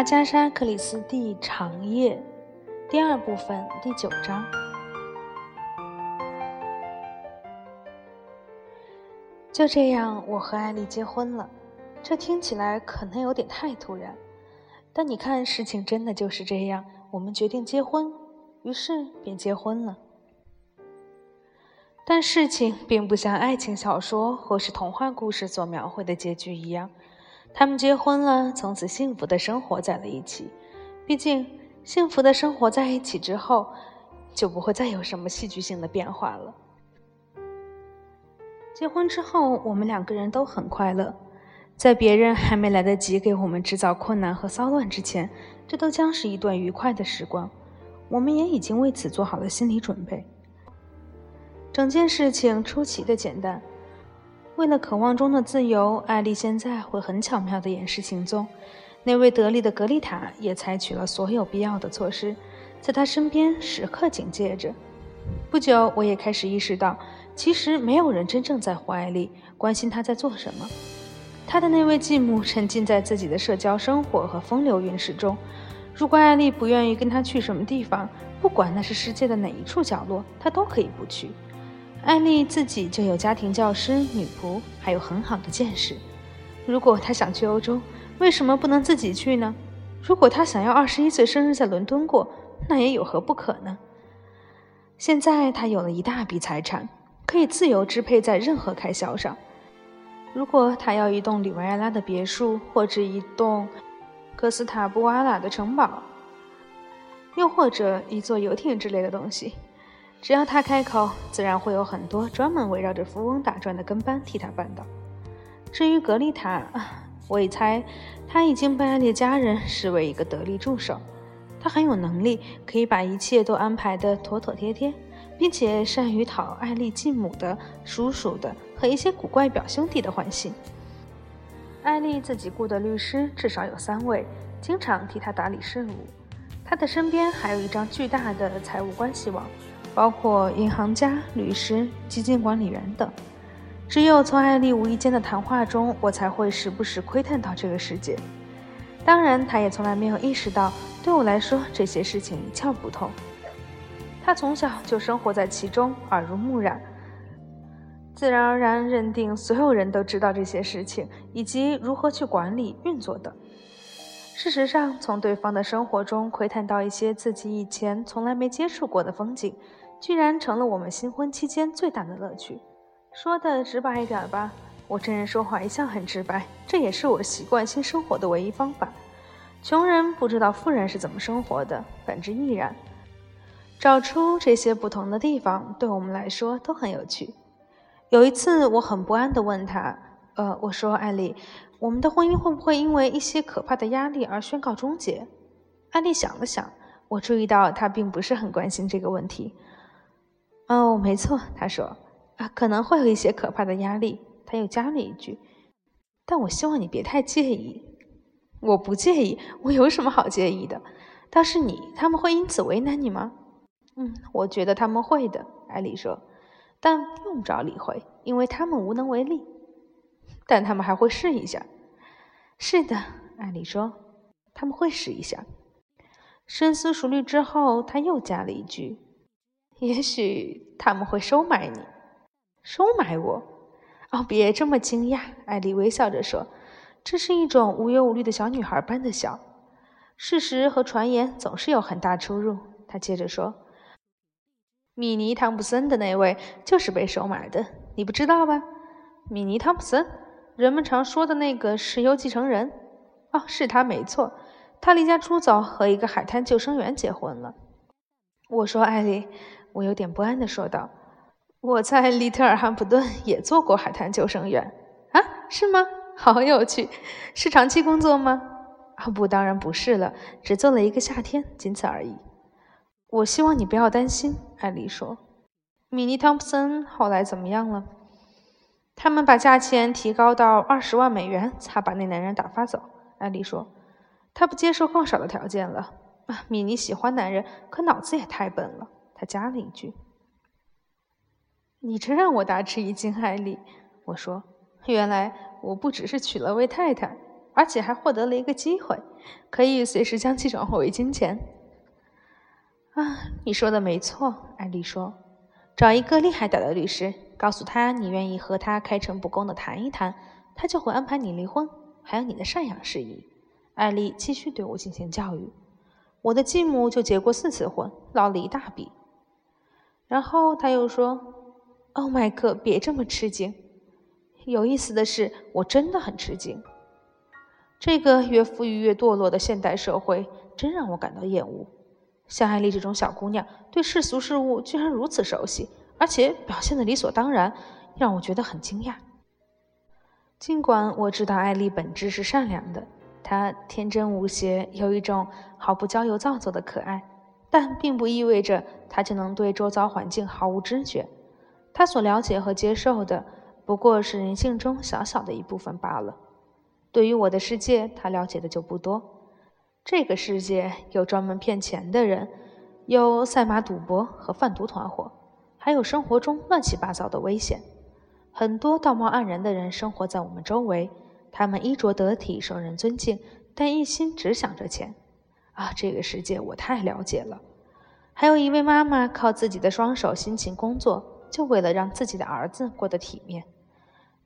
阿加莎·克里斯蒂长夜第二部分第九章。就这样，我和艾丽结婚了。这听起来可能有点太突然，但你看，事情真的就是这样。我们决定结婚，于是便结婚了。但事情并不像爱情小说或是童话故事所描绘的结局一样。他们结婚了，从此幸福的生活在了一起。毕竟，幸福的生活在一起之后，就不会再有什么戏剧性的变化了。结婚之后，我们两个人都很快乐。在别人还没来得及给我们制造困难和骚乱之前，这都将是一段愉快的时光。我们也已经为此做好了心理准备。整件事情出奇的简单。为了渴望中的自由，艾丽现在会很巧妙地掩饰行踪。那位得力的格丽塔也采取了所有必要的措施，在她身边时刻警戒着。不久，我也开始意识到，其实没有人真正在乎艾丽，关心她在做什么。她的那位继母沉浸在自己的社交生活和风流韵事中。如果艾丽不愿意跟他去什么地方，不管那是世界的哪一处角落，他都可以不去。艾丽自己就有家庭教师、女仆，还有很好的见识。如果她想去欧洲，为什么不能自己去呢？如果她想要二十一岁生日在伦敦过，那也有何不可呢？现在她有了一大笔财产，可以自由支配在任何开销上。如果她要一栋里维埃拉的别墅，或者一栋哥斯塔布瓦拉的城堡，又或者一座游艇之类的东西。只要他开口，自然会有很多专门围绕着富翁打转的跟班替他办到。至于格丽塔，我一猜，他已经被艾丽家人视为一个得力助手。他很有能力，可以把一切都安排得妥妥帖帖，并且善于讨艾丽继母的、叔叔的和一些古怪表兄弟的欢心。艾丽自己雇的律师至少有三位，经常替他打理事务。他的身边还有一张巨大的财务关系网。包括银行家、律师、基金管理员等。只有从艾丽无意间的谈话中，我才会时不时窥探到这个世界。当然，他也从来没有意识到，对我来说这些事情一窍不通。他从小就生活在其中，耳濡目染，自然而然认定所有人都知道这些事情以及如何去管理运作的。事实上，从对方的生活中窥探到一些自己以前从来没接触过的风景。居然成了我们新婚期间最大的乐趣。说的直白一点吧，我这人说话一向很直白，这也是我习惯性生活的唯一方法。穷人不知道富人是怎么生活的，本质亦然。找出这些不同的地方，对我们来说都很有趣。有一次，我很不安地问他：“呃，我说，艾丽，我们的婚姻会不会因为一些可怕的压力而宣告终结？”艾丽想了想，我注意到她并不是很关心这个问题。哦，没错，他说，啊，可能会有一些可怕的压力。他又加了一句：“但我希望你别太介意。”我不介意，我有什么好介意的？倒是你，他们会因此为难你吗？嗯，我觉得他们会的，艾丽说，但用不着理会，因为他们无能为力。但他们还会试一下。是的，艾丽说，他们会试一下。深思熟虑之后，他又加了一句。也许他们会收买你，收买我？哦，别这么惊讶，艾丽微笑着说：“这是一种无忧无虑的小女孩般的笑。事实和传言总是有很大出入。”她接着说：“米尼·汤普森的那位就是被收买的，你不知道吧？米尼·汤普森，人们常说的那个石油继承人。哦，是他没错，他离家出走，和一个海滩救生员结婚了。”我说：“艾丽。”我有点不安地说道：“我在利特尔汉普顿也做过海滩救生员啊，是吗？好有趣，是长期工作吗？啊，不，当然不是了，只做了一个夏天，仅此而已。我希望你不要担心。”艾丽说。“米妮·汤普森后来怎么样了？”他们把价钱提高到二十万美元，才把那男人打发走。”艾丽说。“他不接受更少的条件了。啊，米妮喜欢男人，可脑子也太笨了。”他加了一句：“你真让我大吃一惊，艾丽。”我说：“原来我不只是娶了位太太。”而且还获得了一个机会，可以随时将其转化为金钱。啊，你说的没错，艾丽说，找一个厉害点的律师，告诉他你愿意和他开诚布公的谈一谈，他就会安排你离婚，还有你的赡养事宜。艾丽继续对我进行教育。我的继母就结过四次婚，捞了一大笔。然后他又说：“哦，麦克，别这么吃惊。有意思的是，我真的很吃惊。这个越富裕越堕落的现代社会，真让我感到厌恶。像艾丽这种小姑娘，对世俗事物居然如此熟悉，而且表现的理所当然，让我觉得很惊讶。尽管我知道艾丽本质是善良的。”她天真无邪，有一种毫不娇柔造作的可爱，但并不意味着他就能对周遭环境毫无知觉。他所了解和接受的不过是人性中小小的一部分罢了。对于我的世界，他了解的就不多。这个世界有专门骗钱的人，有赛马赌博和贩毒团伙，还有生活中乱七八糟的危险。很多道貌岸然的人生活在我们周围。他们衣着得体，受人尊敬，但一心只想着钱。啊，这个世界我太了解了。还有一位妈妈靠自己的双手辛勤工作，就为了让自己的儿子过得体面。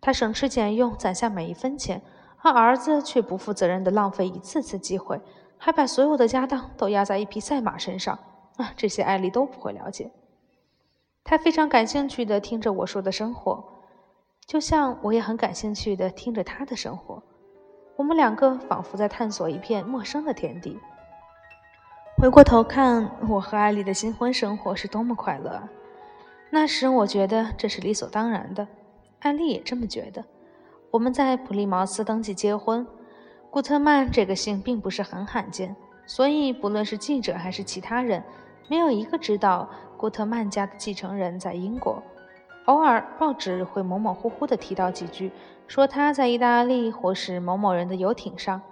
她省吃俭用攒下每一分钱，而儿子却不负责任地浪费一次次机会，还把所有的家当都压在一匹赛马身上。啊，这些艾丽都不会了解。她非常感兴趣地听着我说的生活。就像我也很感兴趣地听着他的生活，我们两个仿佛在探索一片陌生的天地。回过头看，我和艾丽的新婚生活是多么快乐啊！那时我觉得这是理所当然的，艾丽也这么觉得。我们在普利茅斯登记结婚，古特曼这个姓并不是很罕见，所以不论是记者还是其他人，没有一个知道古特曼家的继承人在英国。偶尔，报纸会模模糊糊地提到几句，说他在意大利或是某某人的游艇上。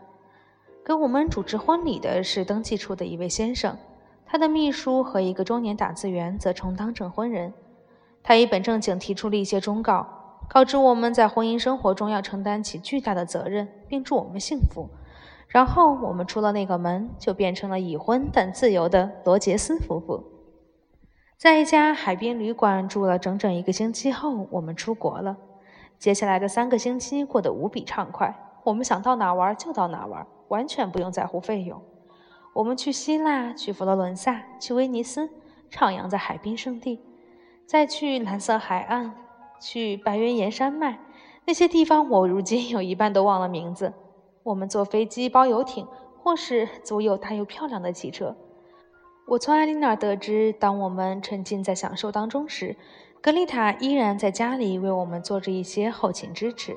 给我们主持婚礼的是登记处的一位先生，他的秘书和一个中年打字员则充当证婚人。他一本正经提出了一些忠告，告知我们在婚姻生活中要承担起巨大的责任，并祝我们幸福。然后我们出了那个门，就变成了已婚但自由的罗杰斯夫妇。在一家海边旅馆住了整整一个星期后，我们出国了。接下来的三个星期过得无比畅快，我们想到哪玩就到哪玩，完全不用在乎费用。我们去希腊，去佛罗伦萨，去威尼斯，徜徉在海滨圣地，再去蓝色海岸，去白云岩山脉。那些地方我如今有一半都忘了名字。我们坐飞机、包游艇，或是租有大又漂亮的汽车。我从艾琳那儿得知，当我们沉浸在享受当中时，格丽塔依然在家里为我们做着一些后勤支持。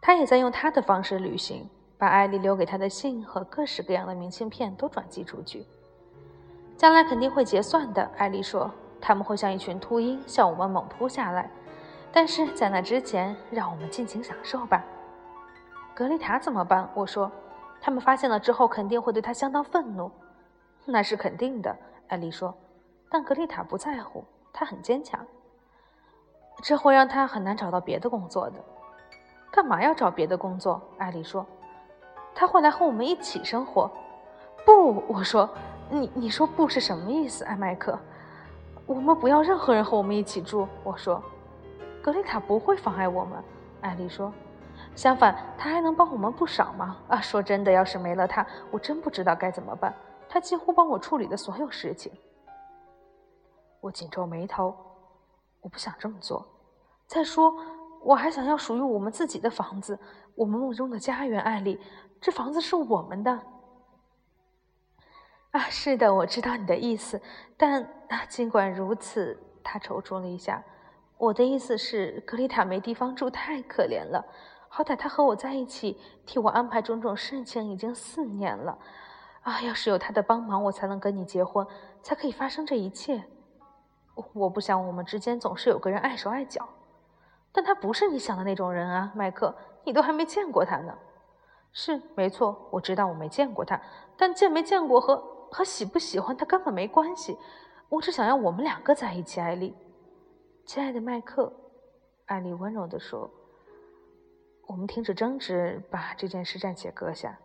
她也在用她的方式旅行，把艾丽留给他的信和各式各样的明信片都转寄出去。将来肯定会结算的，艾丽说，他们会像一群秃鹰向我们猛扑下来。但是在那之前，让我们尽情享受吧。格丽塔怎么办？我说，他们发现了之后，肯定会对他相当愤怒。那是肯定的，艾丽说。但格丽塔不在乎，她很坚强。这会让她很难找到别的工作的。干嘛要找别的工作？艾丽说。他会来和我们一起生活。不，我说。你你说不是什么意思，艾麦克？我们不要任何人和我们一起住。我说。格丽塔不会妨碍我们，艾丽说。相反，她还能帮我们不少忙啊！说真的，要是没了她，我真不知道该怎么办。他几乎帮我处理的所有事情。我紧皱眉头，我不想这么做。再说，我还想要属于我们自己的房子，我们梦中的家园。艾丽，这房子是我们的。啊，是的，我知道你的意思。但尽管如此，他踌躇了一下。我的意思是，格丽塔没地方住，太可怜了。好歹她和我在一起，替我安排种种事情，已经四年了。啊！要是有他的帮忙，我才能跟你结婚，才可以发生这一切。我不想我们之间总是有个人碍手碍脚，但他不是你想的那种人啊，麦克，你都还没见过他呢。是，没错，我知道我没见过他，但见没见过和和喜不喜欢他根本没关系。我只想要我们两个在一起，艾丽，亲爱的麦克，艾丽温柔地说。我们停止争执，把这件事暂且搁下。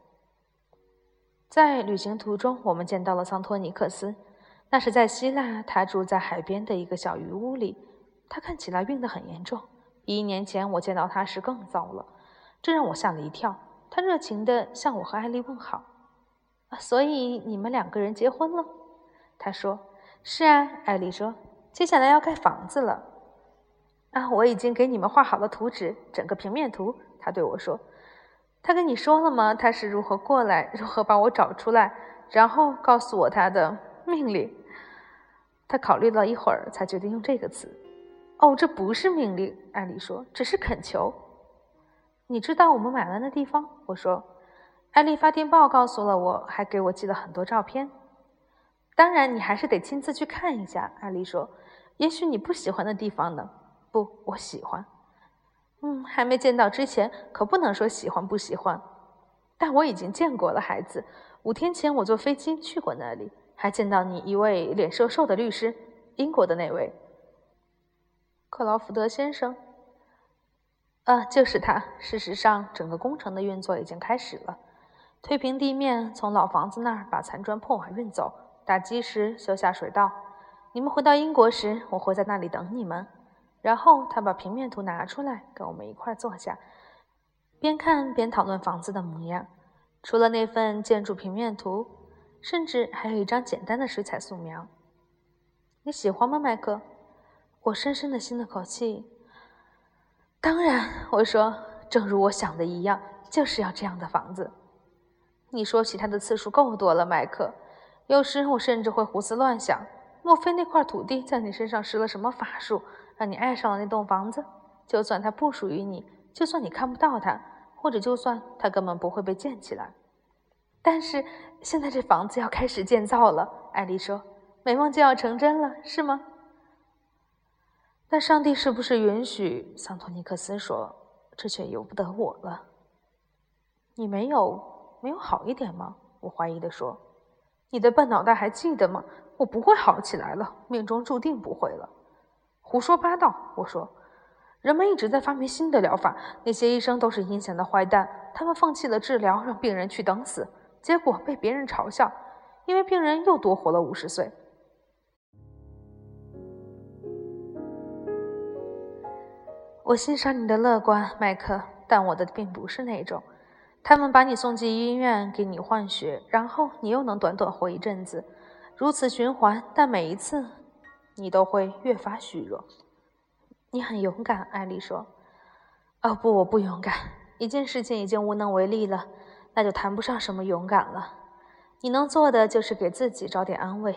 在旅行途中，我们见到了桑托尼克斯，那是在希腊，他住在海边的一个小渔屋里。他看起来病得很严重，比一年前我见到他时更糟了，这让我吓了一跳。他热情地向我和艾丽问好。所以你们两个人结婚了？他说：“是啊。”艾丽说：“接下来要盖房子了。”啊，我已经给你们画好了图纸，整个平面图。他对我说：“他跟你说了吗？他是如何过来，如何把我找出来，然后告诉我他的命令？”他考虑了一会儿，才决定用这个词。“哦，这不是命令。”艾丽说，“只是恳求。”你知道我们买了那地方？我说。艾丽发电报告诉了我，还给我寄了很多照片。当然，你还是得亲自去看一下。艾丽说：“也许你不喜欢的地方呢？”“不，我喜欢。”“嗯，还没见到之前，可不能说喜欢不喜欢。”“但我已经见过了，孩子。五天前我坐飞机去过那里，还见到你一位脸瘦瘦的律师，英国的那位，克劳福德先生。”“啊，就是他。事实上，整个工程的运作已经开始了。”推平地面，从老房子那儿把残砖破瓦运走，打基石，修下水道。你们回到英国时，我会在那里等你们。然后他把平面图拿出来，跟我们一块坐下，边看边讨论房子的模样。除了那份建筑平面图，甚至还有一张简单的水彩素描。你喜欢吗，麦克？我深深地吸了口气。当然，我说，正如我想的一样，就是要这样的房子。你说起他的次数够多了，麦克。有时我甚至会胡思乱想：莫非那块土地在你身上施了什么法术，让你爱上了那栋房子？就算它不属于你，就算你看不到它，或者就算它根本不会被建起来。但是现在这房子要开始建造了，艾丽说：“美梦就要成真了，是吗？”但上帝是不是允许？桑托尼克斯说：“这却由不得我了。”你没有。没有好一点吗？我怀疑地说：“你的笨脑袋还记得吗？我不会好起来了，命中注定不会了。”胡说八道！我说：“人们一直在发明新的疗法，那些医生都是阴险的坏蛋，他们放弃了治疗，让病人去等死，结果被别人嘲笑，因为病人又多活了五十岁。”我欣赏你的乐观，麦克，但我的并不是那种。他们把你送进医院，给你换血，然后你又能短短活一阵子，如此循环。但每一次，你都会越发虚弱。你很勇敢，艾丽说。哦不，我不勇敢。一件事情已经无能为力了，那就谈不上什么勇敢了。你能做的就是给自己找点安慰。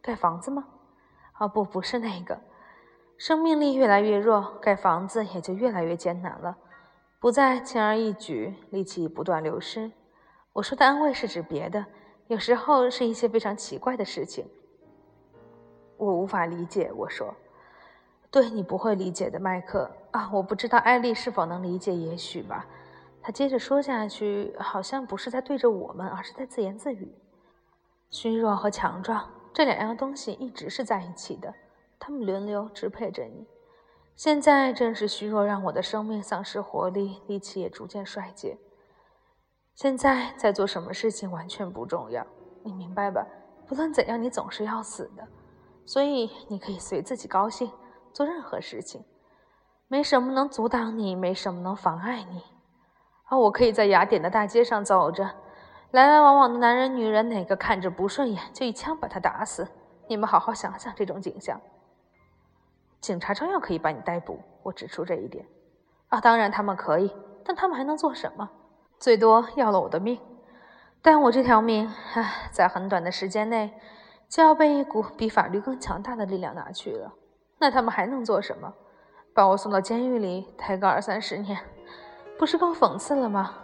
盖房子吗？哦不，不是那个。生命力越来越弱，盖房子也就越来越艰难了。不再轻而易举，力气不断流失。我说的安慰是指别的，有时候是一些非常奇怪的事情。我无法理解。我说，对你不会理解的，麦克啊！我不知道艾丽是否能理解，也许吧。他接着说下去，好像不是在对着我们，而是在自言自语。虚弱和强壮这两样东西一直是在一起的，他们轮流支配着你。现在正是虚弱让我的生命丧失活力，力气也逐渐衰竭。现在在做什么事情完全不重要，你明白吧？不论怎样，你总是要死的，所以你可以随自己高兴，做任何事情，没什么能阻挡你，没什么能妨碍你。而我可以在雅典的大街上走着，来来往往的男人、女人，哪个看着不顺眼，就一枪把他打死。你们好好想想这种景象。警察照样可以把你逮捕。我指出这一点。啊，当然他们可以，但他们还能做什么？最多要了我的命。但我这条命，唉，在很短的时间内就要被一股比法律更强大的力量拿去了。那他们还能做什么？把我送到监狱里抬个二三十年，不是更讽刺了吗？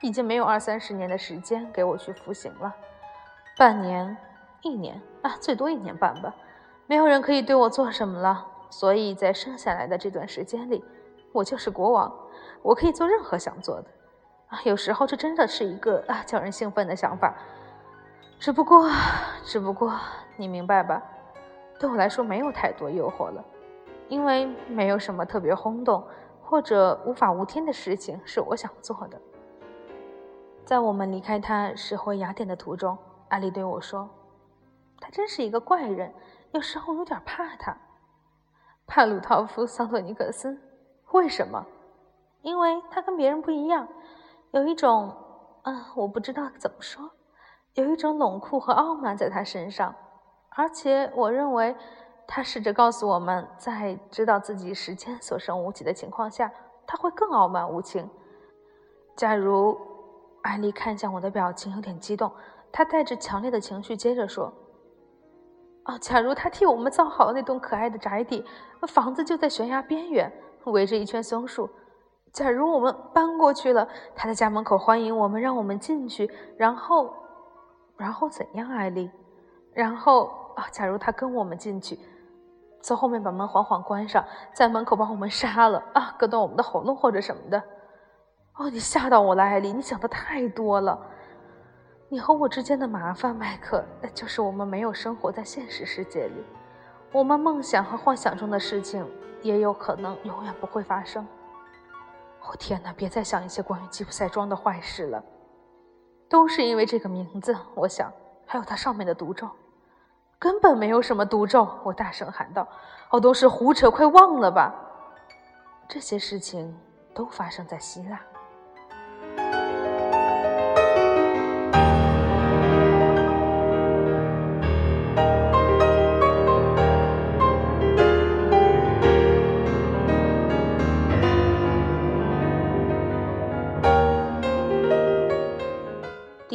已经没有二三十年的时间给我去服刑了。半年、一年啊，最多一年半吧。没有人可以对我做什么了。所以在剩下来的这段时间里，我就是国王，我可以做任何想做的。啊，有时候这真的是一个啊叫人兴奋的想法。只不过，只不过你明白吧？对我来说没有太多诱惑了，因为没有什么特别轰动或者无法无天的事情是我想做的。在我们离开他驶回雅典的途中，阿丽对我说：“他真是一个怪人，有时候有点怕他。”帕鲁陶夫·桑托尼克斯，为什么？因为他跟别人不一样，有一种……嗯，我不知道怎么说，有一种冷酷和傲慢在他身上，而且我认为。他试着告诉我们，在知道自己时间所剩无几的情况下，他会更傲慢无情。假如艾丽看向我的表情有点激动，她带着强烈的情绪接着说：“啊，假如他替我们造好了那栋可爱的宅邸，房子就在悬崖边缘，围着一圈松树。假如我们搬过去了，他在家门口欢迎我们，让我们进去，然后，然后怎样，艾丽？然后啊，假如他跟我们进去。”从后面把门缓缓关上，在门口把我们杀了啊，割断我们的喉咙或者什么的。哦，你吓到我了，艾丽，你想的太多了。你和我之间的麻烦，麦克，那就是我们没有生活在现实世界里。我们梦想和幻想中的事情，也有可能永远不会发生。哦天哪，别再想一些关于吉普赛庄的坏事了。都是因为这个名字，我想，还有它上面的毒咒。根本没有什么毒咒！我大声喊道：“哦，都是胡扯，快忘了吧！这些事情都发生在希腊。”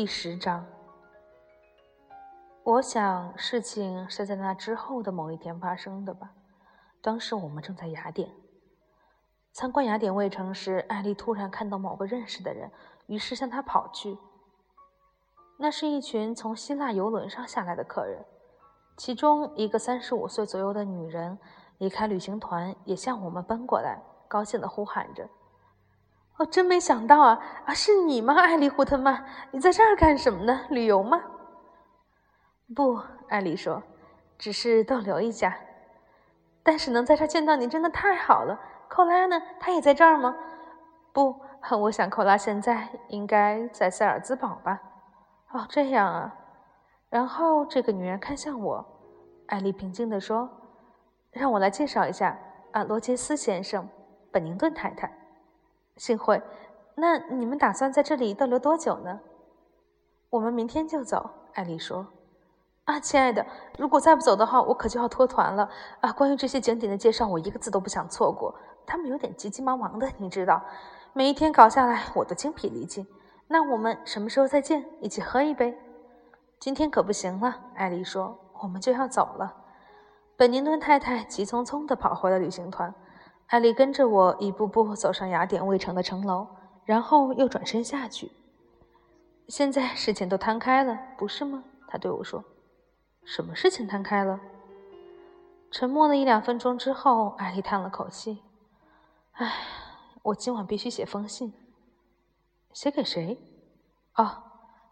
第十章。我想事情是在那之后的某一天发生的吧。当时我们正在雅典参观雅典卫城时，艾丽突然看到某个认识的人，于是向他跑去。那是一群从希腊游轮上下来的客人，其中一个三十五岁左右的女人离开旅行团，也向我们奔过来，高兴地呼喊着：“哦，真没想到啊！啊，是你吗，艾丽·胡特曼？你在这儿干什么呢？旅游吗？”不，艾丽说，只是逗留一下。但是能在这儿见到你真的太好了。寇拉呢？她也在这儿吗？不，我想寇拉现在应该在塞尔兹堡吧。哦，这样啊。然后这个女人看向我，艾丽平静地说：“让我来介绍一下啊，罗杰斯先生，本宁顿太太。幸会。那你们打算在这里逗留多久呢？我们明天就走。”艾丽说。啊，亲爱的，如果再不走的话，我可就要脱团了啊！关于这些景点的介绍，我一个字都不想错过。他们有点急急忙忙的，你知道，每一天搞下来，我都精疲力尽。那我们什么时候再见？一起喝一杯？今天可不行了，艾丽说，我们就要走了。本宁顿太太急匆匆地跑回了旅行团，艾丽跟着我一步步走上雅典卫城的城楼，然后又转身下去。现在事情都摊开了，不是吗？她对我说。什么事情摊开了？沉默了一两分钟之后，艾丽叹了口气：“唉，我今晚必须写封信。写给谁？哦，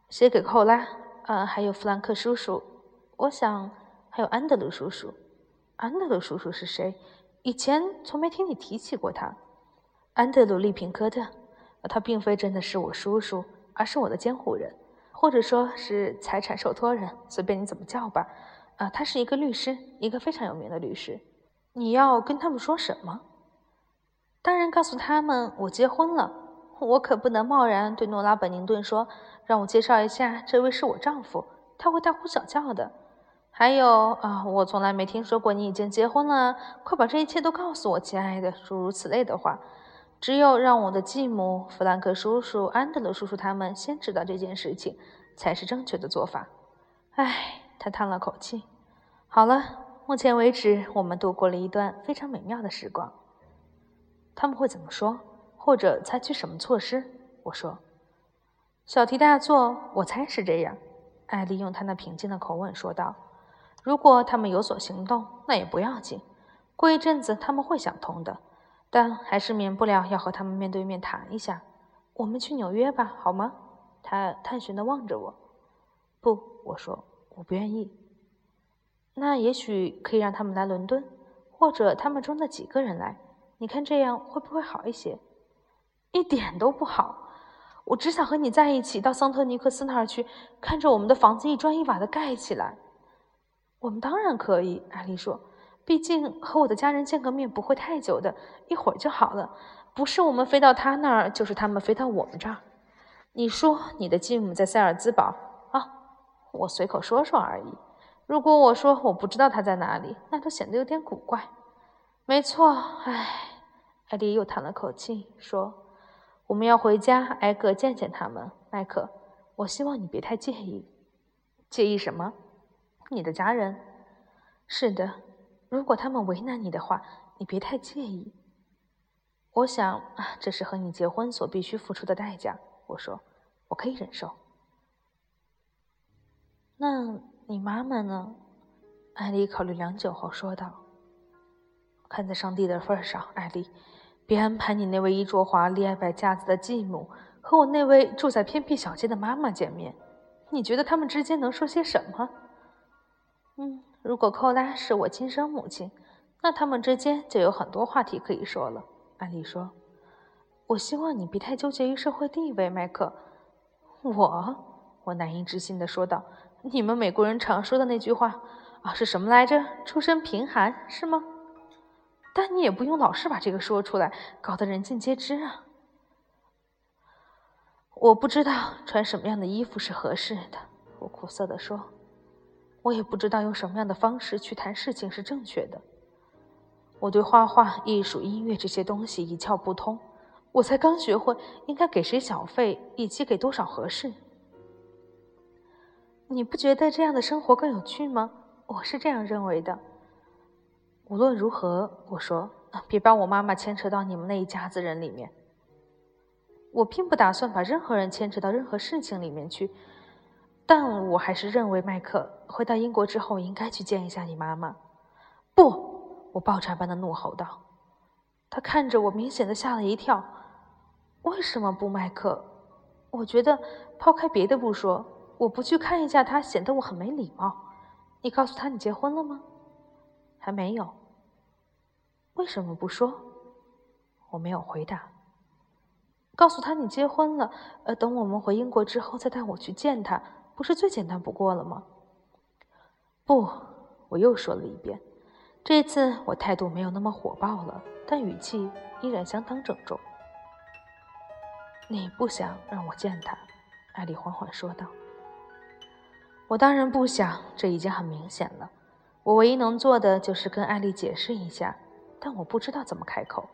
写给寇拉，呃，还有弗兰克叔叔。我想还有安德鲁叔叔。安德鲁叔叔是谁？以前从没听你提起过他。安德鲁·利平科特，他并非真的是我叔叔，而是我的监护人。”或者说是财产受托人，随便你怎么叫吧。啊，他是一个律师，一个非常有名的律师。你要跟他们说什么？当然告诉他们我结婚了。我可不能贸然对诺拉·本宁顿说，让我介绍一下，这位是我丈夫，他会大呼小叫的。还有啊，我从来没听说过你已经结婚了。快把这一切都告诉我，亲爱的，诸如此类的话。只有让我的继母弗兰克叔叔、安德鲁叔叔他们先知道这件事情，才是正确的做法。唉，他叹了口气。好了，目前为止，我们度过了一段非常美妙的时光。他们会怎么说，或者采取什么措施？我说。小题大做，我猜是这样。艾丽用她那平静的口吻说道：“如果他们有所行动，那也不要紧。过一阵子，他们会想通的。”但还是免不了要和他们面对面谈一下。我们去纽约吧，好吗？他探寻地望着我。不，我说我不愿意。那也许可以让他们来伦敦，或者他们中的几个人来。你看这样会不会好一些？一点都不好。我只想和你在一起，到桑特尼克斯那儿去，看着我们的房子一砖一瓦的盖起来。我们当然可以，艾丽说。毕竟和我的家人见个面不会太久的，一会儿就好了。不是我们飞到他那儿，就是他们飞到我们这儿。你说你的继母在塞尔兹堡啊？我随口说说而已。如果我说我不知道他在哪里，那都显得有点古怪。没错，唉，艾丽又叹了口气，说：“我们要回家，挨个见见他们。”麦克，我希望你别太介意。介意什么？你的家人？是的。如果他们为难你的话，你别太介意。我想，这是和你结婚所必须付出的代价。我说，我可以忍受。那你妈妈呢？艾丽考虑良久后说道：“看在上帝的份上，艾丽，别安排你那位衣着华丽、爱摆架子的继母和我那位住在偏僻小街的妈妈见面。你觉得他们之间能说些什么？”嗯。如果寇拉是我亲生母亲，那他们之间就有很多话题可以说了。安丽说：“我希望你别太纠结于社会地位，麦克。”我，我难以置信地说道：“你们美国人常说的那句话啊，是什么来着？出身贫寒是吗？但你也不用老是把这个说出来，搞得人尽皆知啊。”我不知道穿什么样的衣服是合适的，我苦涩地说。我也不知道用什么样的方式去谈事情是正确的。我对画画、艺术、音乐这些东西一窍不通，我才刚学会应该给谁小费以及给多少合适。你不觉得这样的生活更有趣吗？我是这样认为的。无论如何，我说，别把我妈妈牵扯到你们那一家子人里面。我并不打算把任何人牵扯到任何事情里面去。但我还是认为，麦克回到英国之后应该去见一下你妈妈。不，我爆炸般的怒吼道。他看着我，明显的吓了一跳。为什么不，麦克？我觉得，抛开别的不说，我不去看一下他，显得我很没礼貌。你告诉他你结婚了吗？还没有。为什么不说？我没有回答。告诉他你结婚了，呃，等我们回英国之后再带我去见他。不是最简单不过了吗？不，我又说了一遍。这次我态度没有那么火爆了，但语气依然相当郑重。你不想让我见他？艾丽缓缓说道。我当然不想，这已经很明显了。我唯一能做的就是跟艾丽解释一下，但我不知道怎么开口。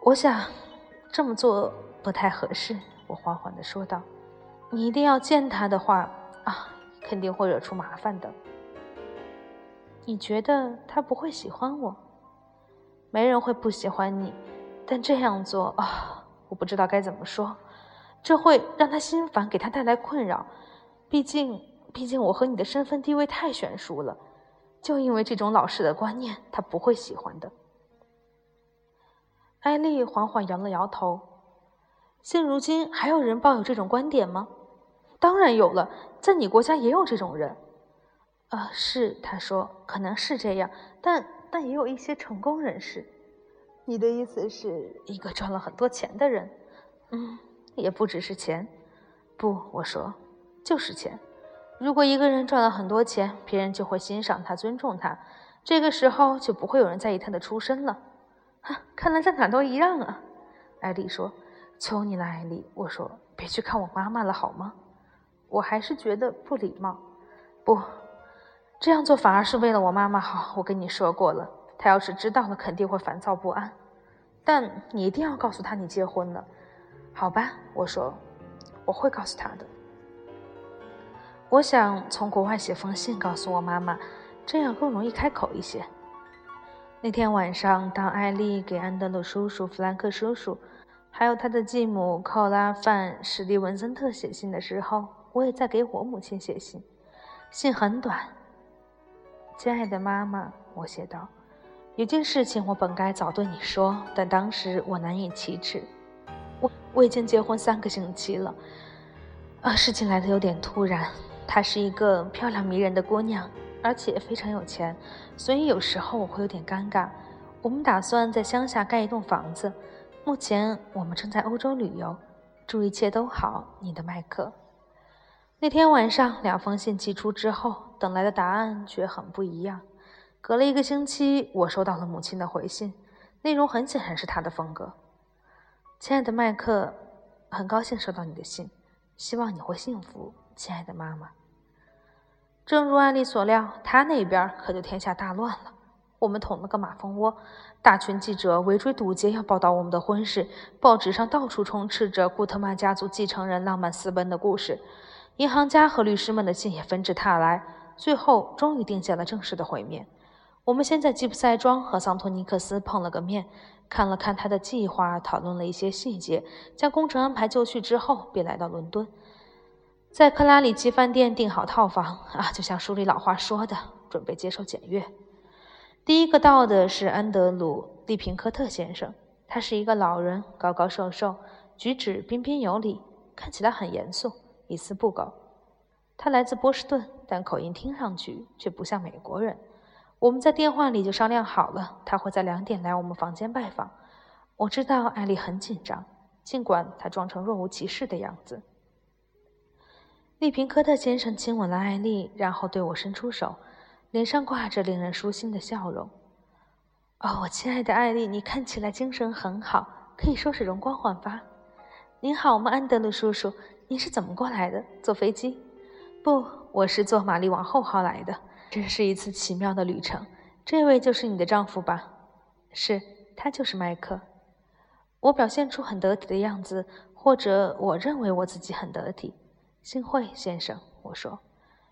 我想这么做不太合适，我缓缓地说道。你一定要见他的话啊，肯定会惹出麻烦的。你觉得他不会喜欢我？没人会不喜欢你，但这样做啊，我不知道该怎么说，这会让他心烦，给他带来困扰。毕竟，毕竟我和你的身份地位太悬殊了，就因为这种老式的观念，他不会喜欢的。艾丽缓缓摇了摇头。现如今还有人抱有这种观点吗？当然有了，在你国家也有这种人，啊，是他说，可能是这样，但但也有一些成功人士。你的意思是一个赚了很多钱的人？嗯，也不只是钱。不，我说，就是钱。如果一个人赚了很多钱，别人就会欣赏他、尊重他，这个时候就不会有人在意他的出身了。哈，看来在哪都一样啊。艾丽说：“求你了，艾丽。”我说：“别去看我妈妈了，好吗？”我还是觉得不礼貌，不，这样做反而是为了我妈妈好。我跟你说过了，她要是知道了，肯定会烦躁不安。但你一定要告诉她你结婚了，好吧？我说，我会告诉她的。我想从国外写封信告诉我妈妈，这样更容易开口一些。那天晚上，当艾丽给安德鲁叔叔、弗兰克叔叔，还有他的继母寇拉范史蒂文森特写信的时候，我也在给我母亲写信，信很短。亲爱的妈妈，我写道：“有件事情我本该早对你说，但当时我难以启齿。我我已经结婚三个星期了，啊，事情来的有点突然。她是一个漂亮迷人的姑娘，而且非常有钱，所以有时候我会有点尴尬。我们打算在乡下盖一栋房子。目前我们正在欧洲旅游，祝一切都好，你的麦克。那天晚上，两封信寄出之后，等来的答案却很不一样。隔了一个星期，我收到了母亲的回信，内容很显然是她的风格。亲爱的麦克，很高兴收到你的信，希望你会幸福，亲爱的妈妈。正如艾丽所料，他那边可就天下大乱了。我们捅了个马蜂窝，大群记者围追堵截要报道我们的婚事，报纸上到处充斥着古特曼家族继承人浪漫私奔的故事，银行家和律师们的信也纷至沓来。最后，终于定下了正式的会面。我们先在吉普赛庄和桑托尼克斯碰了个面，看了看他的计划，讨论了一些细节，将工程安排就绪之后，便来到伦敦。在克拉里奇饭店订好套房啊，就像书里老话说的，准备接受检阅。第一个到的是安德鲁·利平科特先生，他是一个老人，高高瘦瘦，举止彬彬有礼，看起来很严肃，一丝不苟。他来自波士顿，但口音听上去却不像美国人。我们在电话里就商量好了，他会在两点来我们房间拜访。我知道艾丽很紧张，尽管她装成若无其事的样子。利平科特先生亲吻了艾丽，然后对我伸出手，脸上挂着令人舒心的笑容。哦，我亲爱的艾丽，你看起来精神很好，可以说是容光焕发。您好吗，安德鲁叔叔？你是怎么过来的？坐飞机？不，我是坐玛丽王后号来的。这是一次奇妙的旅程。这位就是你的丈夫吧？是，他就是麦克。我表现出很得体的样子，或者我认为我自己很得体。幸会，先生，我说。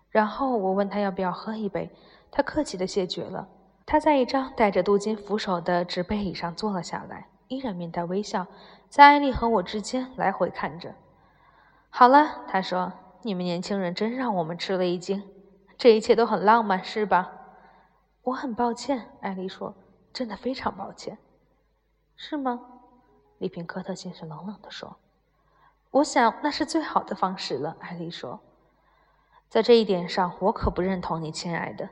然后我问他要不要喝一杯，他客气地谢绝了。他在一张带着镀金扶手的纸背椅上坐了下来，依然面带微笑，在艾丽和我之间来回看着。好了，他说：“你们年轻人真让我们吃了一惊。这一切都很浪漫，是吧？”我很抱歉，艾丽说：“真的非常抱歉。”是吗？利平科特先生冷冷地说。我想那是最好的方式了，艾丽说。在这一点上，我可不认同你，亲爱的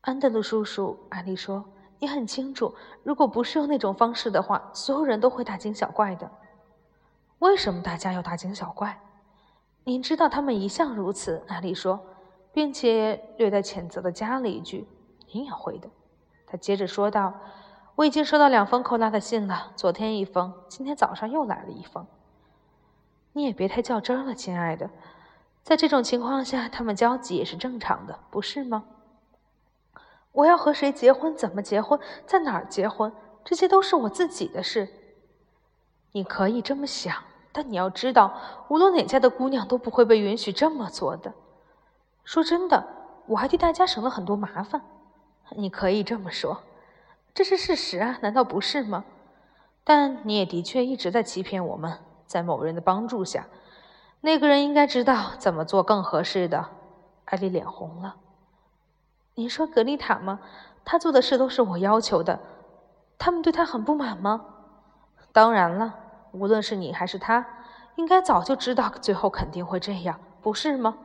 安德鲁叔叔。艾丽说：“你很清楚，如果不是用那种方式的话，所有人都会大惊小怪的。为什么大家要大惊小怪？您知道他们一向如此。”艾丽说，并且略带谴责的加了一句：“您也会的。”他接着说道：“我已经收到两封寇拉的信了，昨天一封，今天早上又来了一封。”你也别太较真了，亲爱的。在这种情况下，他们交集也是正常的，不是吗？我要和谁结婚，怎么结婚，在哪儿结婚，这些都是我自己的事。你可以这么想，但你要知道，无论哪家的姑娘都不会被允许这么做的。说真的，我还替大家省了很多麻烦。你可以这么说，这是事实啊，难道不是吗？但你也的确一直在欺骗我们。在某人的帮助下，那个人应该知道怎么做更合适的。艾丽脸红了。您说格丽塔吗？她做的事都是我要求的。他们对她很不满吗？当然了，无论是你还是他，应该早就知道最后肯定会这样，不是吗？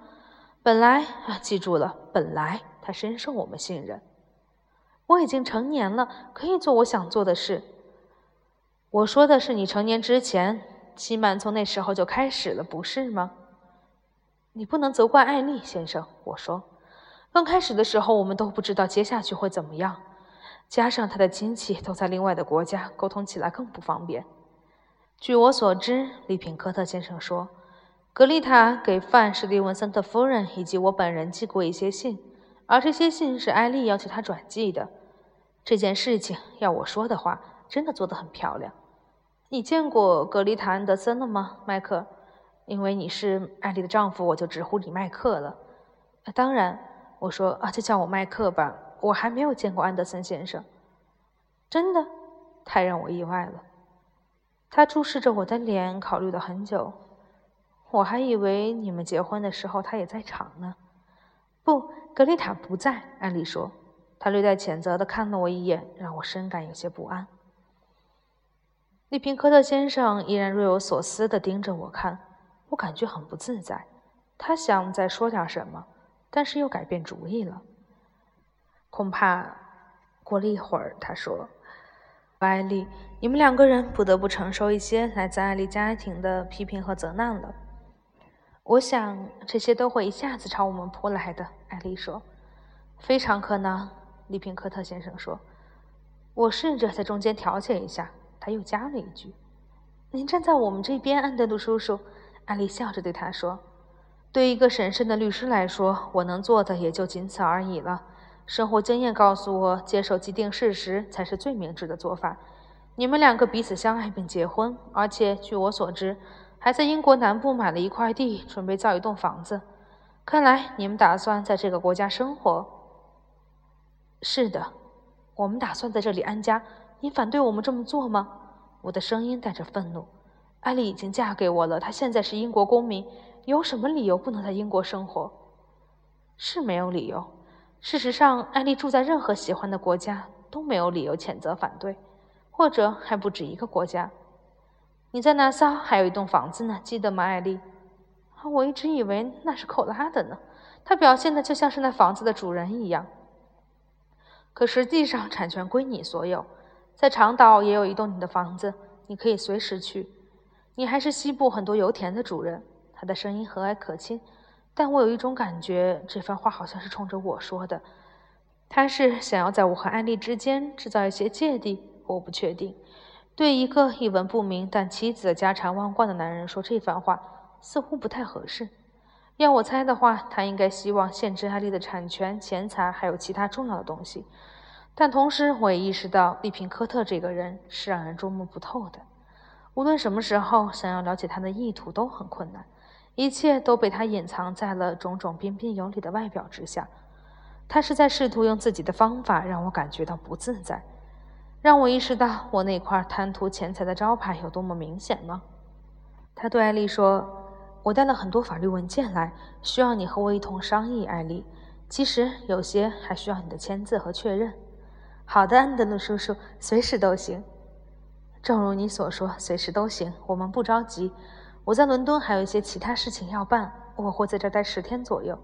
本来啊，记住了，本来他深受我们信任。我已经成年了，可以做我想做的事。我说的是你成年之前。欺瞒从那时候就开始了，不是吗？你不能责怪艾丽先生。我说，刚开始的时候，我们都不知道接下去会怎么样。加上他的亲戚都在另外的国家，沟通起来更不方便。据我所知，利品科特先生说，格丽塔给范史蒂文森特夫人以及我本人寄过一些信，而这些信是艾丽要求他转寄的。这件事情，要我说的话，真的做得很漂亮。你见过格丽塔·安德森了吗，麦克？因为你是艾丽的丈夫，我就直呼你麦克了。当然，我说啊，就叫我麦克吧。我还没有见过安德森先生。真的，太让我意外了。他注视着我的脸，考虑了很久。我还以为你们结婚的时候他也在场呢。不，格丽塔不在。艾丽说。他略带谴责地看了我一眼，让我深感有些不安。利平科特先生依然若有所思地盯着我看，我感觉很不自在。他想再说点什么，但是又改变主意了。恐怕过了一会儿，他说：“艾丽，你们两个人不得不承受一些来自艾丽家庭的批评和责难了。我想这些都会一下子朝我们扑来的。艾丽说：“非常可能。”利平科特先生说：“我试着在中间调解一下。”他又加了一句：“您站在我们这边，安德鲁叔叔。”艾丽笑着对他说：“对一个审慎的律师来说，我能做的也就仅此而已了。”生活经验告诉我，接受既定事实才是最明智的做法。你们两个彼此相爱并结婚，而且据我所知，还在英国南部买了一块地，准备造一栋房子。看来你们打算在这个国家生活。是的，我们打算在这里安家。你反对我们这么做吗？我的声音带着愤怒。艾丽已经嫁给我了，她现在是英国公民，有什么理由不能在英国生活？是没有理由。事实上，艾丽住在任何喜欢的国家都没有理由谴责反对，或者还不止一个国家。你在那骚还有一栋房子呢，记得吗，艾丽？我一直以为那是寇拉的呢，他表现的就像是那房子的主人一样。可实际上，产权归你所有。在长岛也有一栋你的房子，你可以随时去。你还是西部很多油田的主人。他的声音和蔼可亲。但我有一种感觉，这番话好像是冲着我说的。他是想要在我和安利之间制造一些芥蒂，我不确定。对一个一文不名但妻子家产万贯的男人说这番话，似乎不太合适。要我猜的话，他应该希望限制安利的产权、钱财，还有其他重要的东西。但同时，我也意识到利平科特这个人是让人捉摸不透的。无论什么时候，想要了解他的意图都很困难。一切都被他隐藏在了种种彬彬有礼的外表之下。他是在试图用自己的方法让我感觉到不自在，让我意识到我那块贪图钱财的招牌有多么明显吗？他对艾丽说：“我带了很多法律文件来，需要你和我一同商议。”艾丽，其实有些还需要你的签字和确认。好的，安德鲁叔叔，随时都行。正如你所说，随时都行。我们不着急。我在伦敦还有一些其他事情要办，我会在这待十天左右。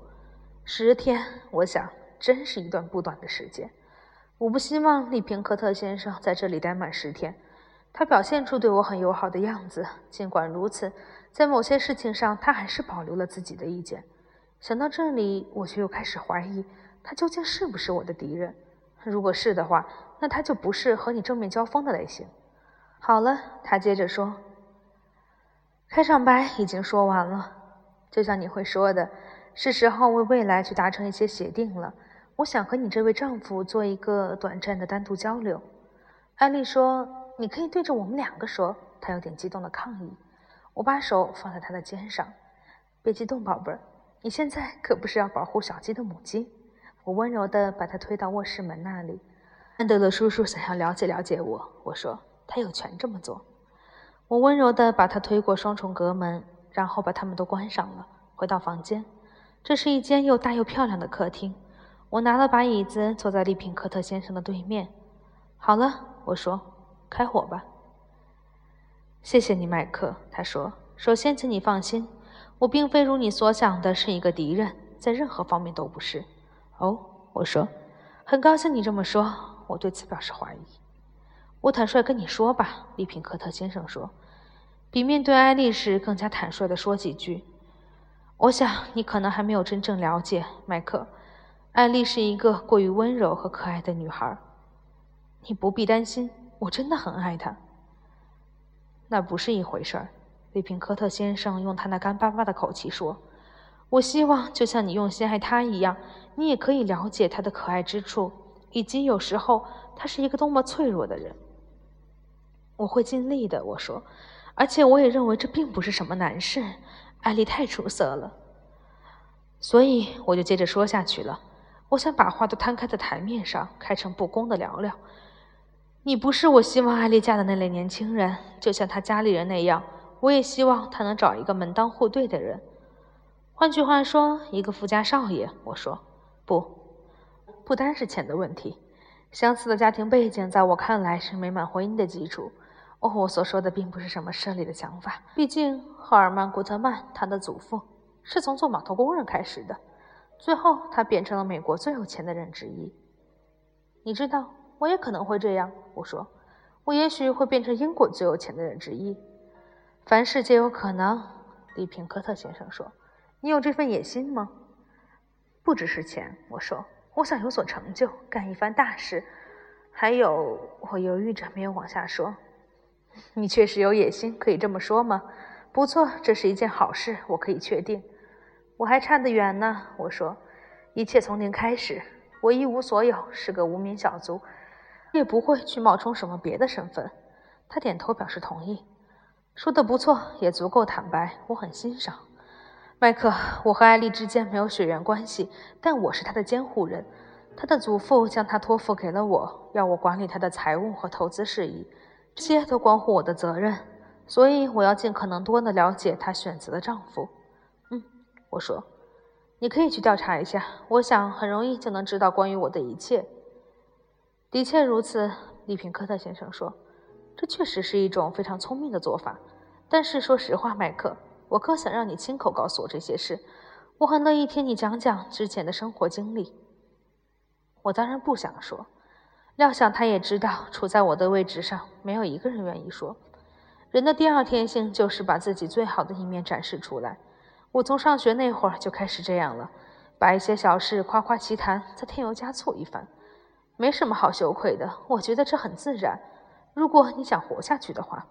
十天，我想真是一段不短的时间。我不希望利平科特先生在这里待满十天。他表现出对我很友好的样子，尽管如此，在某些事情上他还是保留了自己的意见。想到这里，我却又开始怀疑他究竟是不是我的敌人。如果是的话，那他就不是和你正面交锋的类型。好了，他接着说。开场白已经说完了，就像你会说的，是时候为未来去达成一些协定了。我想和你这位丈夫做一个短暂的单独交流。艾丽说：“你可以对着我们两个说。”她有点激动的抗议。我把手放在她的肩上，别激动，宝贝儿，你现在可不是要保护小鸡的母鸡。我温柔地把她推到卧室门那里。安德勒叔叔想要了解了解我，我说他有权这么做。我温柔地把他推过双重隔门，然后把他们都关上了，回到房间。这是一间又大又漂亮的客厅。我拿了把椅子，坐在利平科特先生的对面。好了，我说，开火吧。谢谢你，麦克。他说：“首先，请你放心，我并非如你所想的是一个敌人，在任何方面都不是。”哦，我说，很高兴你这么说。我对此表示怀疑。我坦率跟你说吧，利平科特先生说，比面对艾丽时更加坦率地说几句。我想你可能还没有真正了解麦克，艾丽是一个过于温柔和可爱的女孩。你不必担心，我真的很爱她。那不是一回事儿，利平科特先生用他那干巴巴的口气说。我希望就像你用心爱她一样，你也可以了解她的可爱之处，以及有时候她是一个多么脆弱的人。我会尽力的，我说，而且我也认为这并不是什么难事。艾丽太出色了，所以我就接着说下去了。我想把话都摊开在台面上，开诚布公的聊聊。你不是我希望艾丽嫁的那类年轻人，就像她家里人那样，我也希望她能找一个门当户对的人。换句话说，一个富家少爷。我说，不，不单是钱的问题，相似的家庭背景在我看来是美满婚姻的基础。我所说的并不是什么奢侈的想法。毕竟，赫尔曼·古特曼，他的祖父是从做码头工人开始的，最后他变成了美国最有钱的人之一。你知道，我也可能会这样。我说，我也许会变成英国最有钱的人之一。凡事皆有可能，利平科特先生说。你有这份野心吗？不只是钱，我说，我想有所成就，干一番大事。还有，我犹豫着没有往下说。你确实有野心，可以这么说吗？不错，这是一件好事，我可以确定。我还差得远呢，我说，一切从零开始，我一无所有，是个无名小卒，也不会去冒充什么别的身份。他点头表示同意，说的不错，也足够坦白，我很欣赏。麦克，我和艾丽之间没有血缘关系，但我是她的监护人。她的祖父将她托付给了我，要我管理她的财务和投资事宜，这些都关乎我的责任，所以我要尽可能多的了解她选择的丈夫。嗯，我说，你可以去调查一下，我想很容易就能知道关于我的一切。的确如此，利平科特先生说，这确实是一种非常聪明的做法。但是说实话，麦克。我更想让你亲口告诉我这些事，我很乐意听你讲讲之前的生活经历。我当然不想说，料想他也知道，处在我的位置上，没有一个人愿意说。人的第二天性就是把自己最好的一面展示出来。我从上学那会儿就开始这样了，把一些小事夸夸其谈，再添油加醋一番，没什么好羞愧的。我觉得这很自然。如果你想活下去的话。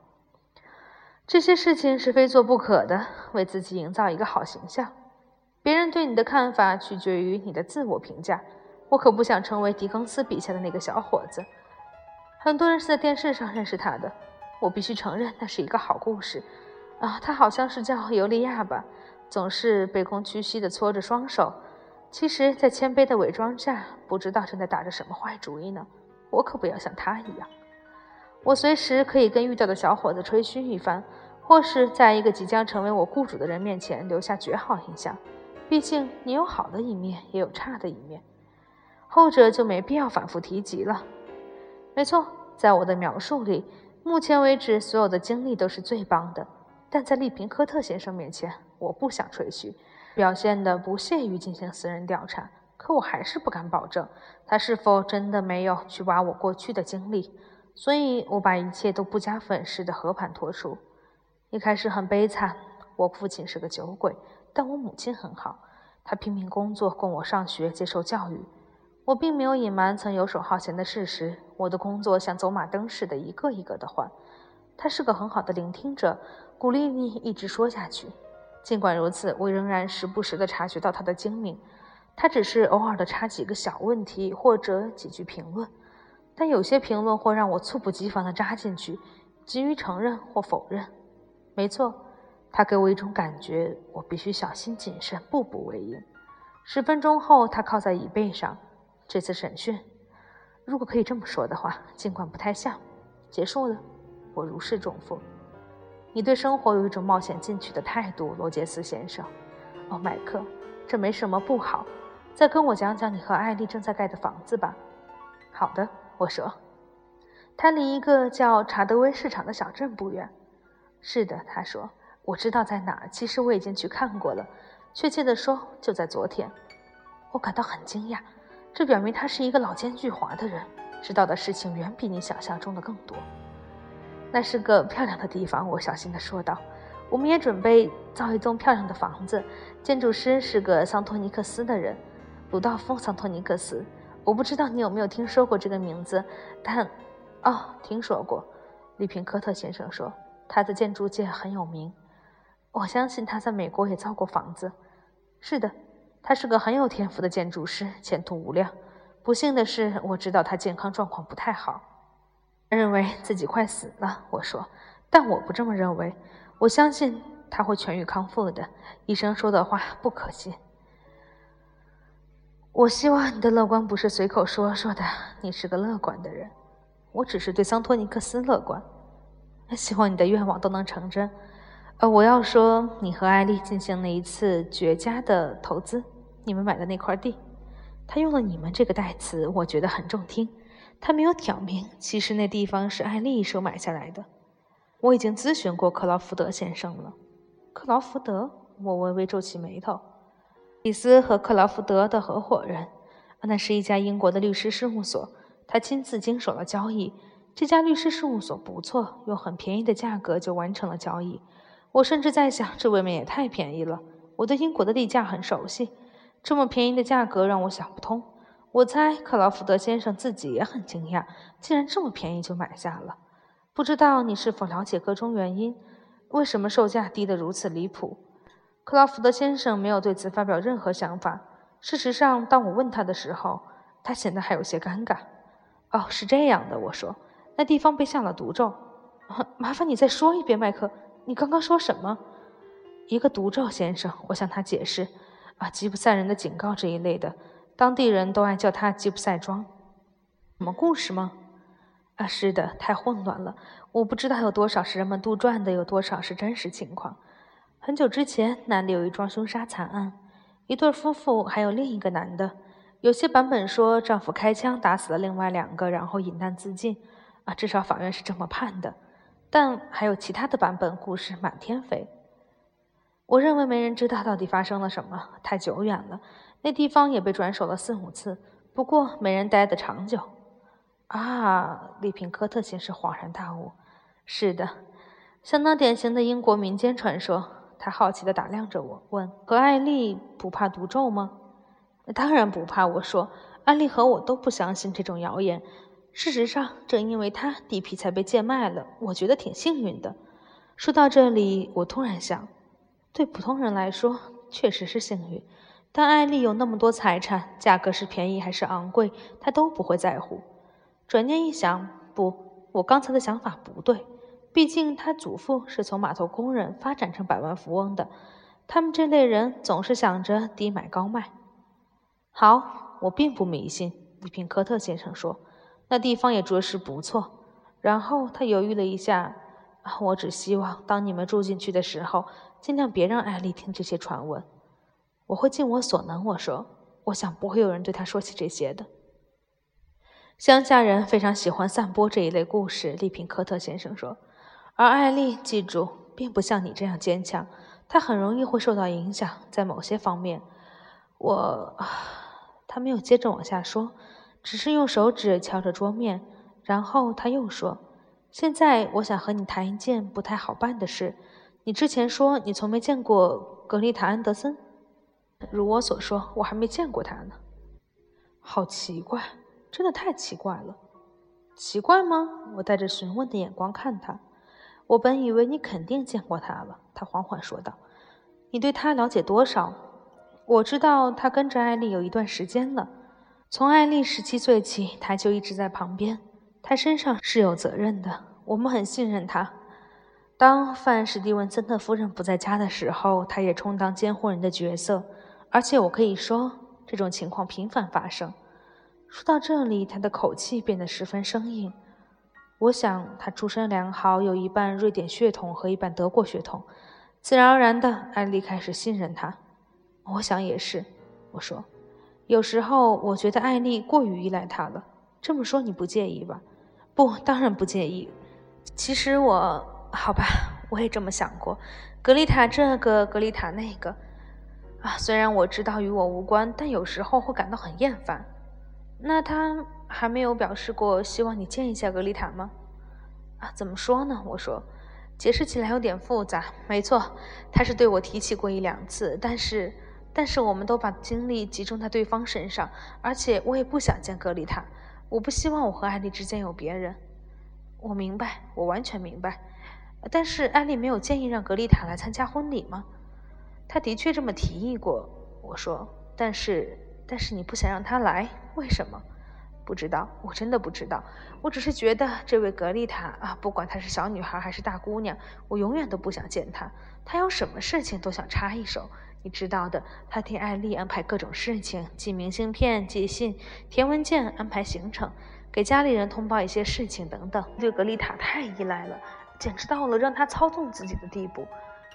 这些事情是非做不可的，为自己营造一个好形象。别人对你的看法取决于你的自我评价。我可不想成为狄更斯笔下的那个小伙子。很多人是在电视上认识他的。我必须承认，那是一个好故事。啊，他好像是叫尤利亚吧，总是卑躬屈膝地搓着双手。其实，在谦卑的伪装下，不知道正在打着什么坏主意呢。我可不要像他一样。我随时可以跟遇到的小伙子吹嘘一番，或是在一个即将成为我雇主的人面前留下绝好印象。毕竟你有好的一面，也有差的一面，后者就没必要反复提及了。没错，在我的描述里，目前为止所有的经历都是最棒的。但在利平科特先生面前，我不想吹嘘，表现得不屑于进行私人调查。可我还是不敢保证，他是否真的没有去挖我过去的经历。所以我把一切都不加粉饰的和盘托出。一开始很悲惨，我父亲是个酒鬼，但我母亲很好，她拼命工作供我上学接受教育。我并没有隐瞒曾游手好闲的事实，我的工作像走马灯似的，一个一个的换。他是个很好的聆听者，鼓励你一直说下去。尽管如此，我仍然时不时地察觉到他的精明。他只是偶尔的插几个小问题或者几句评论。但有些评论会让我猝不及防地扎进去，急于承认或否认。没错，他给我一种感觉，我必须小心谨慎，步步为营。十分钟后，他靠在椅背上。这次审讯，如果可以这么说的话，尽管不太像，结束了。我如释重负。你对生活有一种冒险进取的态度，罗杰斯先生。哦，麦克，这没什么不好。再跟我讲讲你和艾丽正在盖的房子吧。好的。我说：“他离一个叫查德威市场的小镇不远。”“是的。”他说，“我知道在哪儿。其实我已经去看过了，确切地说，就在昨天。”我感到很惊讶，这表明他是一个老奸巨猾的人，知道的事情远比你想象中的更多。那是个漂亮的地方，我小心地说道。“我们也准备造一栋漂亮的房子。建筑师是个桑托尼克斯的人，鲁道夫·桑托尼克斯。”我不知道你有没有听说过这个名字，但，哦，听说过。利平科特先生说，他在建筑界很有名。我相信他在美国也造过房子。是的，他是个很有天赋的建筑师，前途无量。不幸的是，我知道他健康状况不太好，认为自己快死了。我说，但我不这么认为。我相信他会痊愈康复的。医生说的话不可信。我希望你的乐观不是随口说说的。你是个乐观的人，我只是对桑托尼克斯乐观。希望你的愿望都能成真。呃，我要说，你和艾丽进行了一次绝佳的投资，你们买的那块地。他用了“你们”这个代词，我觉得很中听。他没有挑明，其实那地方是艾丽一手买下来的。我已经咨询过克劳福德先生了。克劳福德，我微微皱起眉头。李斯和克劳福德的合伙人，那是一家英国的律师事务所。他亲自经手了交易，这家律师事务所不错，用很便宜的价格就完成了交易。我甚至在想，这未免也太便宜了。我对英国的地价很熟悉，这么便宜的价格让我想不通。我猜克劳福德先生自己也很惊讶，竟然这么便宜就买下了。不知道你是否了解个中原因？为什么售价低得如此离谱？克劳福德先生没有对此发表任何想法。事实上，当我问他的时候，他显得还有些尴尬。哦，是这样的，我说，那地方被下了毒咒。麻烦你再说一遍，麦克，你刚刚说什么？一个毒咒，先生。我向他解释。啊，吉普赛人的警告这一类的，当地人都爱叫它吉普赛庄。什么故事吗？啊，是的，太混乱了。我不知道有多少是人们杜撰的，有多少是真实情况。很久之前，那里有一桩凶杀惨案，一对夫妇还有另一个男的。有些版本说丈夫开枪打死了另外两个，然后引弹自尽。啊，至少法院是这么判的。但还有其他的版本，故事满天飞。我认为没人知道到底发生了什么，太久远了。那地方也被转手了四五次，不过没人待得长久。啊，利平科特先生恍然大悟。是的，相当典型的英国民间传说。他好奇地打量着我，问：“和艾丽不怕毒咒吗？”“当然不怕。”我说。“艾丽和我都不相信这种谣言。事实上，正因为他地皮才被贱卖了，我觉得挺幸运的。”说到这里，我突然想，对普通人来说确实是幸运，但艾丽有那么多财产，价格是便宜还是昂贵，他都不会在乎。转念一想，不，我刚才的想法不对。毕竟他祖父是从码头工人发展成百万富翁的，他们这类人总是想着低买高卖。好，我并不迷信，利平科特先生说，那地方也着实不错。然后他犹豫了一下，我只希望当你们住进去的时候，尽量别让艾丽听这些传闻。我会尽我所能，我说，我想不会有人对她说起这些的。乡下人非常喜欢散播这一类故事，利平科特先生说。而艾丽，记住，并不像你这样坚强，她很容易会受到影响，在某些方面。我，他没有接着往下说，只是用手指敲着桌面，然后他又说：“现在我想和你谈一件不太好办的事。你之前说你从没见过格丽塔·安德森，如我所说，我还没见过她呢。好奇怪，真的太奇怪了。奇怪吗？我带着询问的眼光看他。”我本以为你肯定见过他了，他缓缓说道。你对他了解多少？我知道他跟着艾丽有一段时间了。从艾丽十七岁起，他就一直在旁边。他身上是有责任的，我们很信任他。当范史蒂文森特夫人不在家的时候，他也充当监护人的角色。而且我可以说，这种情况频繁发生。说到这里，他的口气变得十分生硬。我想他出身良好，有一半瑞典血统和一半德国血统，自然而然的，艾丽开始信任他。我想也是，我说，有时候我觉得艾丽过于依赖他了。这么说你不介意吧？不，当然不介意。其实我，好吧，我也这么想过。格丽塔这个，格丽塔那个，啊，虽然我知道与我无关，但有时候会感到很厌烦。那他。还没有表示过希望你见一下格丽塔吗？啊，怎么说呢？我说，解释起来有点复杂。没错，他是对我提起过一两次，但是，但是我们都把精力集中在对方身上，而且我也不想见格丽塔。我不希望我和艾丽之间有别人。我明白，我完全明白。但是艾丽没有建议让格丽塔来参加婚礼吗？他的确这么提议过。我说，但是，但是你不想让她来，为什么？不知道，我真的不知道。我只是觉得这位格丽塔啊，不管她是小女孩还是大姑娘，我永远都不想见她。她有什么事情都想插一手，你知道的。她替艾丽安排各种事情，寄明信片、寄信、填文件、安排行程，给家里人通报一些事情等等。对格丽塔太依赖了，简直到了让他操纵自己的地步。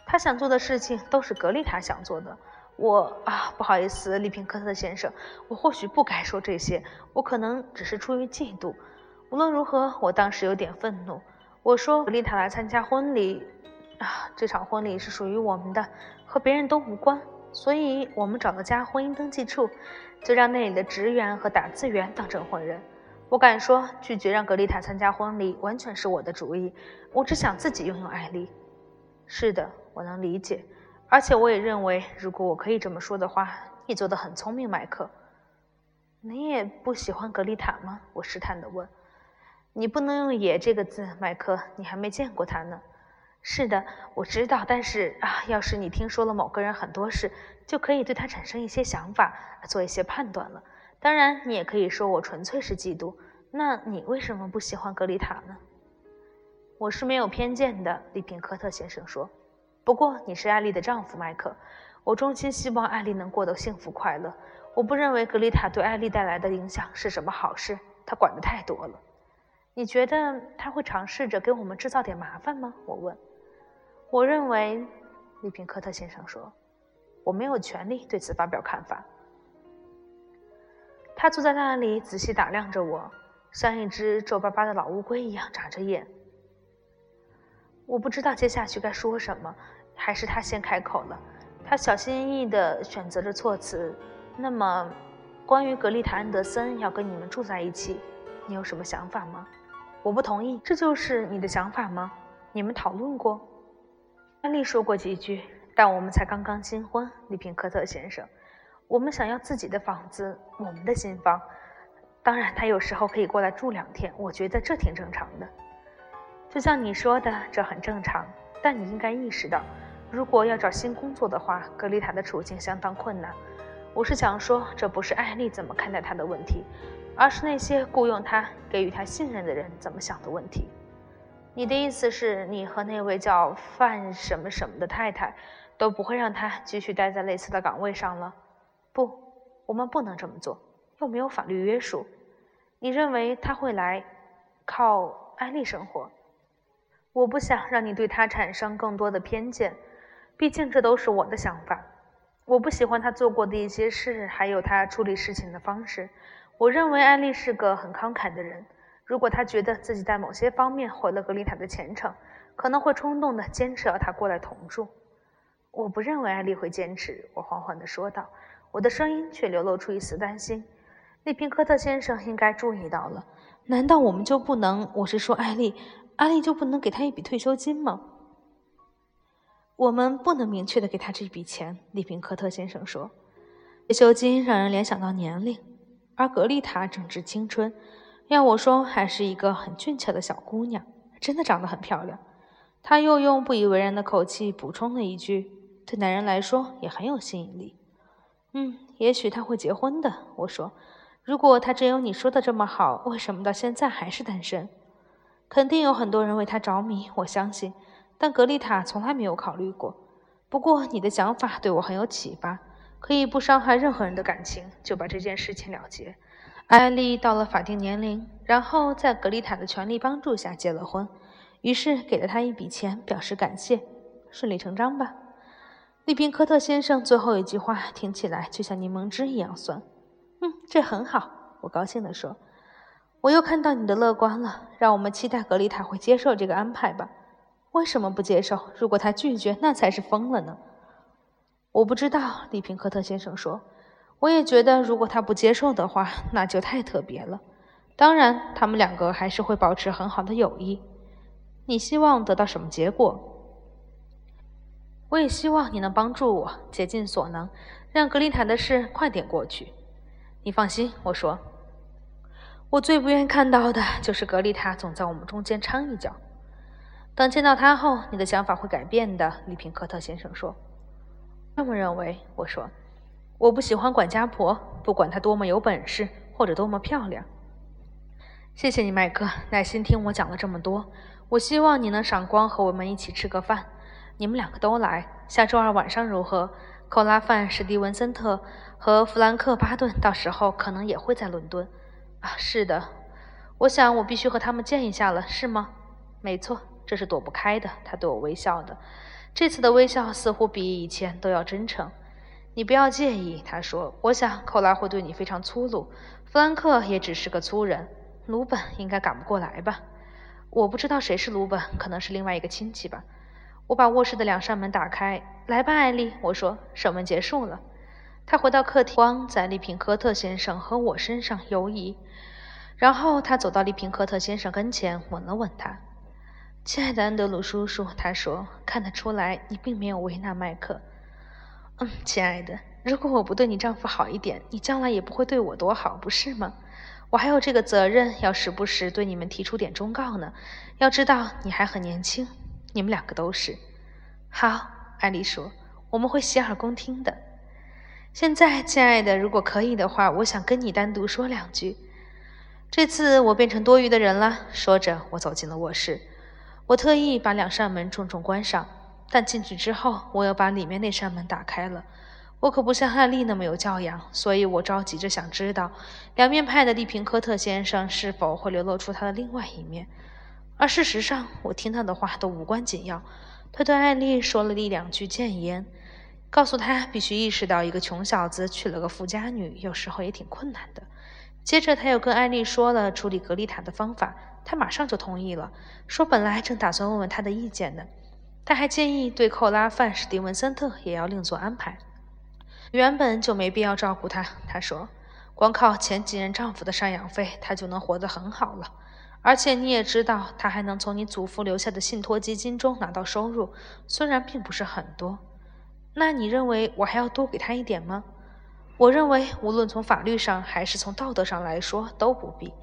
他想做的事情都是格丽塔想做的。我啊，不好意思，利平科特先生，我或许不该说这些，我可能只是出于嫉妒。无论如何，我当时有点愤怒。我说：“格丽塔来参加婚礼，啊，这场婚礼是属于我们的，和别人都无关。所以，我们找了家婚姻登记处，就让那里的职员和打字员当证婚人。我敢说，拒绝让格丽塔参加婚礼完全是我的主意。我只想自己拥有艾丽。是的，我能理解，而且我也认为，如果我可以这么说的话，你做得很聪明，麦克。你也不喜欢格丽塔吗？我试探地问。你不能用“也”这个字，麦克，你还没见过她呢。是的，我知道，但是啊，要是你听说了某个人很多事，就可以对他产生一些想法，做一些判断了。当然，你也可以说我纯粹是嫉妒。那你为什么不喜欢格丽塔呢？我是没有偏见的，利平科特先生说。不过你是艾丽的丈夫，麦克。我衷心希望艾丽能过得幸福快乐。我不认为格丽塔对艾丽带来的影响是什么好事。她管得太多了。你觉得她会尝试着给我们制造点麻烦吗？我问。我认为，利平科特先生说，我没有权利对此发表看法。他坐在那里，仔细打量着我，像一只皱巴巴的老乌龟一样眨着眼。我不知道接下去该说什么，还是他先开口了。他小心翼翼地选择着措辞。那么，关于格丽塔·安德森要跟你们住在一起，你有什么想法吗？我不同意。这就是你的想法吗？你们讨论过？安利说过几句，但我们才刚刚新婚，利平科特先生。我们想要自己的房子，我们的新房。当然，他有时候可以过来住两天，我觉得这挺正常的。就像你说的，这很正常。但你应该意识到，如果要找新工作的话，格丽塔的处境相当困难。我是想说，这不是艾丽怎么看待他的问题，而是那些雇佣他、给予他信任的人怎么想的问题。你的意思是你和那位叫范什么什么的太太都不会让他继续待在类似的岗位上了？不，我们不能这么做，又没有法律约束。你认为他会来靠艾丽生活？我不想让你对他产生更多的偏见，毕竟这都是我的想法。我不喜欢他做过的一些事，还有他处理事情的方式。我认为艾丽是个很慷慨的人。如果他觉得自己在某些方面毁了格丽塔的前程，可能会冲动地坚持要他过来同住。我不认为艾丽会坚持，我缓缓地说道。我的声音却流露出一丝担心。利平科特先生应该注意到了。难道我们就不能？我是说，艾丽，艾丽就不能给他一笔退休金吗？我们不能明确的给他这笔钱。利平科特先生说，退休金让人联想到年龄，而格丽塔正值青春。要我说，还是一个很俊俏的小姑娘，真的长得很漂亮。他又用不以为然的口气补充了一句：“对男人来说也很有吸引力。”嗯，也许他会结婚的。我说，如果他真有你说的这么好，为什么到现在还是单身？肯定有很多人为他着迷，我相信。但格丽塔从来没有考虑过。不过你的想法对我很有启发，可以不伤害任何人的感情，就把这件事情了结。艾丽到了法定年龄，然后在格丽塔的全力帮助下结了婚，于是给了他一笔钱表示感谢，顺理成章吧。利宾科特先生最后一句话听起来就像柠檬汁一样酸。嗯，这很好，我高兴地说。我又看到你的乐观了，让我们期待格丽塔会接受这个安排吧。为什么不接受？如果他拒绝，那才是疯了呢。我不知道，利宾科特先生说。我也觉得，如果他不接受的话，那就太特别了。当然，他们两个还是会保持很好的友谊。你希望得到什么结果？我也希望你能帮助我，竭尽所能，让格丽塔的事快点过去。你放心，我说，我最不愿看到的就是格丽塔总在我们中间掺一脚。等见到她后，你的想法会改变的。利平科特先生说：“这么认为？”我说：“我不喜欢管家婆，不管她多么有本事或者多么漂亮。”谢谢你，麦克，耐心听我讲了这么多。我希望你能赏光，和我们一起吃个饭。你们两个都来，下周二晚上如何？寇拉范、史蒂文森特和弗兰克·巴顿到时候可能也会在伦敦。啊，是的，我想我必须和他们见一下了，是吗？没错，这是躲不开的。他对我微笑的，这次的微笑似乎比以前都要真诚。你不要介意，他说。我想寇拉会对你非常粗鲁，弗兰克也只是个粗人，鲁本应该赶不过来吧？我不知道谁是鲁本，可能是另外一个亲戚吧。我把卧室的两扇门打开，来吧，艾丽。我说，审问结束了。他回到客厅，光在利平科特先生和我身上游移。然后他走到利平科特先生跟前，吻了吻他。亲爱的安德鲁叔叔，他说：“看得出来，你并没有为难麦克。”嗯，亲爱的，如果我不对你丈夫好一点，你将来也不会对我多好，不是吗？我还有这个责任，要时不时对你们提出点忠告呢。要知道，你还很年轻，你们两个都是。好，艾丽说：“我们会洗耳恭听的。”现在，亲爱的，如果可以的话，我想跟你单独说两句。这次我变成多余的人了。说着，我走进了卧室。我特意把两扇门重重关上，但进去之后，我又把里面那扇门打开了。我可不像艾丽那么有教养，所以我着急着想知道，两面派的利平科特先生是否会流露出他的另外一面。而事实上，我听到的话都无关紧要。他对艾丽说了一两句谏言，告诉他必须意识到，一个穷小子娶了个富家女，有时候也挺困难的。接着，他又跟艾丽说了处理格丽塔的方法。他马上就同意了，说本来正打算问问他的意见呢。他还建议对寇拉范史蒂文森特也要另做安排，原本就没必要照顾他。他说，光靠前几任丈夫的赡养费，他就能活得很好了。而且你也知道，他还能从你祖父留下的信托基金中拿到收入，虽然并不是很多。那你认为我还要多给他一点吗？我认为，无论从法律上还是从道德上来说，都不必。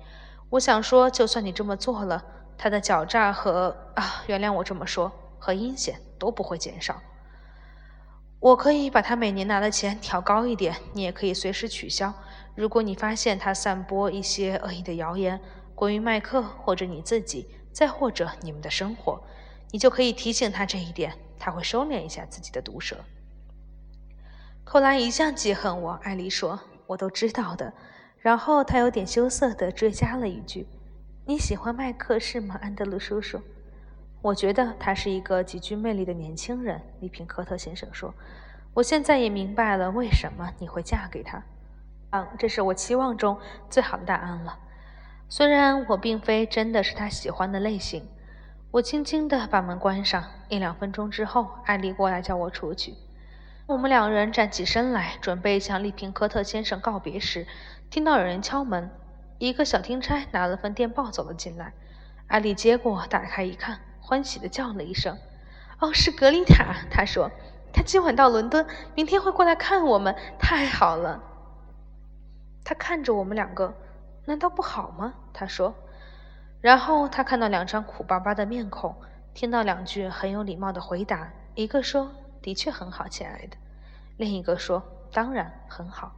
我想说，就算你这么做了，他的狡诈和啊，原谅我这么说，和阴险都不会减少。我可以把他每年拿的钱调高一点，你也可以随时取消。如果你发现他散播一些恶意的谣言，关于麦克或者你自己，再或者你们的生活，你就可以提醒他这一点，他会收敛一下自己的毒舌。寇拉一向记恨我，艾丽说，我都知道的。然后他有点羞涩地追加了一句：“你喜欢麦克是吗，安德鲁叔叔？”我觉得他是一个极具魅力的年轻人，利平科特先生说。我现在也明白了为什么你会嫁给他。嗯，这是我期望中最好的答案了。虽然我并非真的是他喜欢的类型。我轻轻地把门关上。一两分钟之后，艾丽过来叫我出去。我们两人站起身来，准备向利平科特先生告别时。听到有人敲门，一个小听差拿了份电报走了进来。艾丽接过，打开一看，欢喜地叫了一声：“哦，是格丽塔。”她说：“她今晚到伦敦，明天会过来看我们，太好了。”他看着我们两个，难道不好吗？他说。然后他看到两张苦巴巴的面孔，听到两句很有礼貌的回答。一个说：“的确很好，亲爱的。”另一个说：“当然很好。”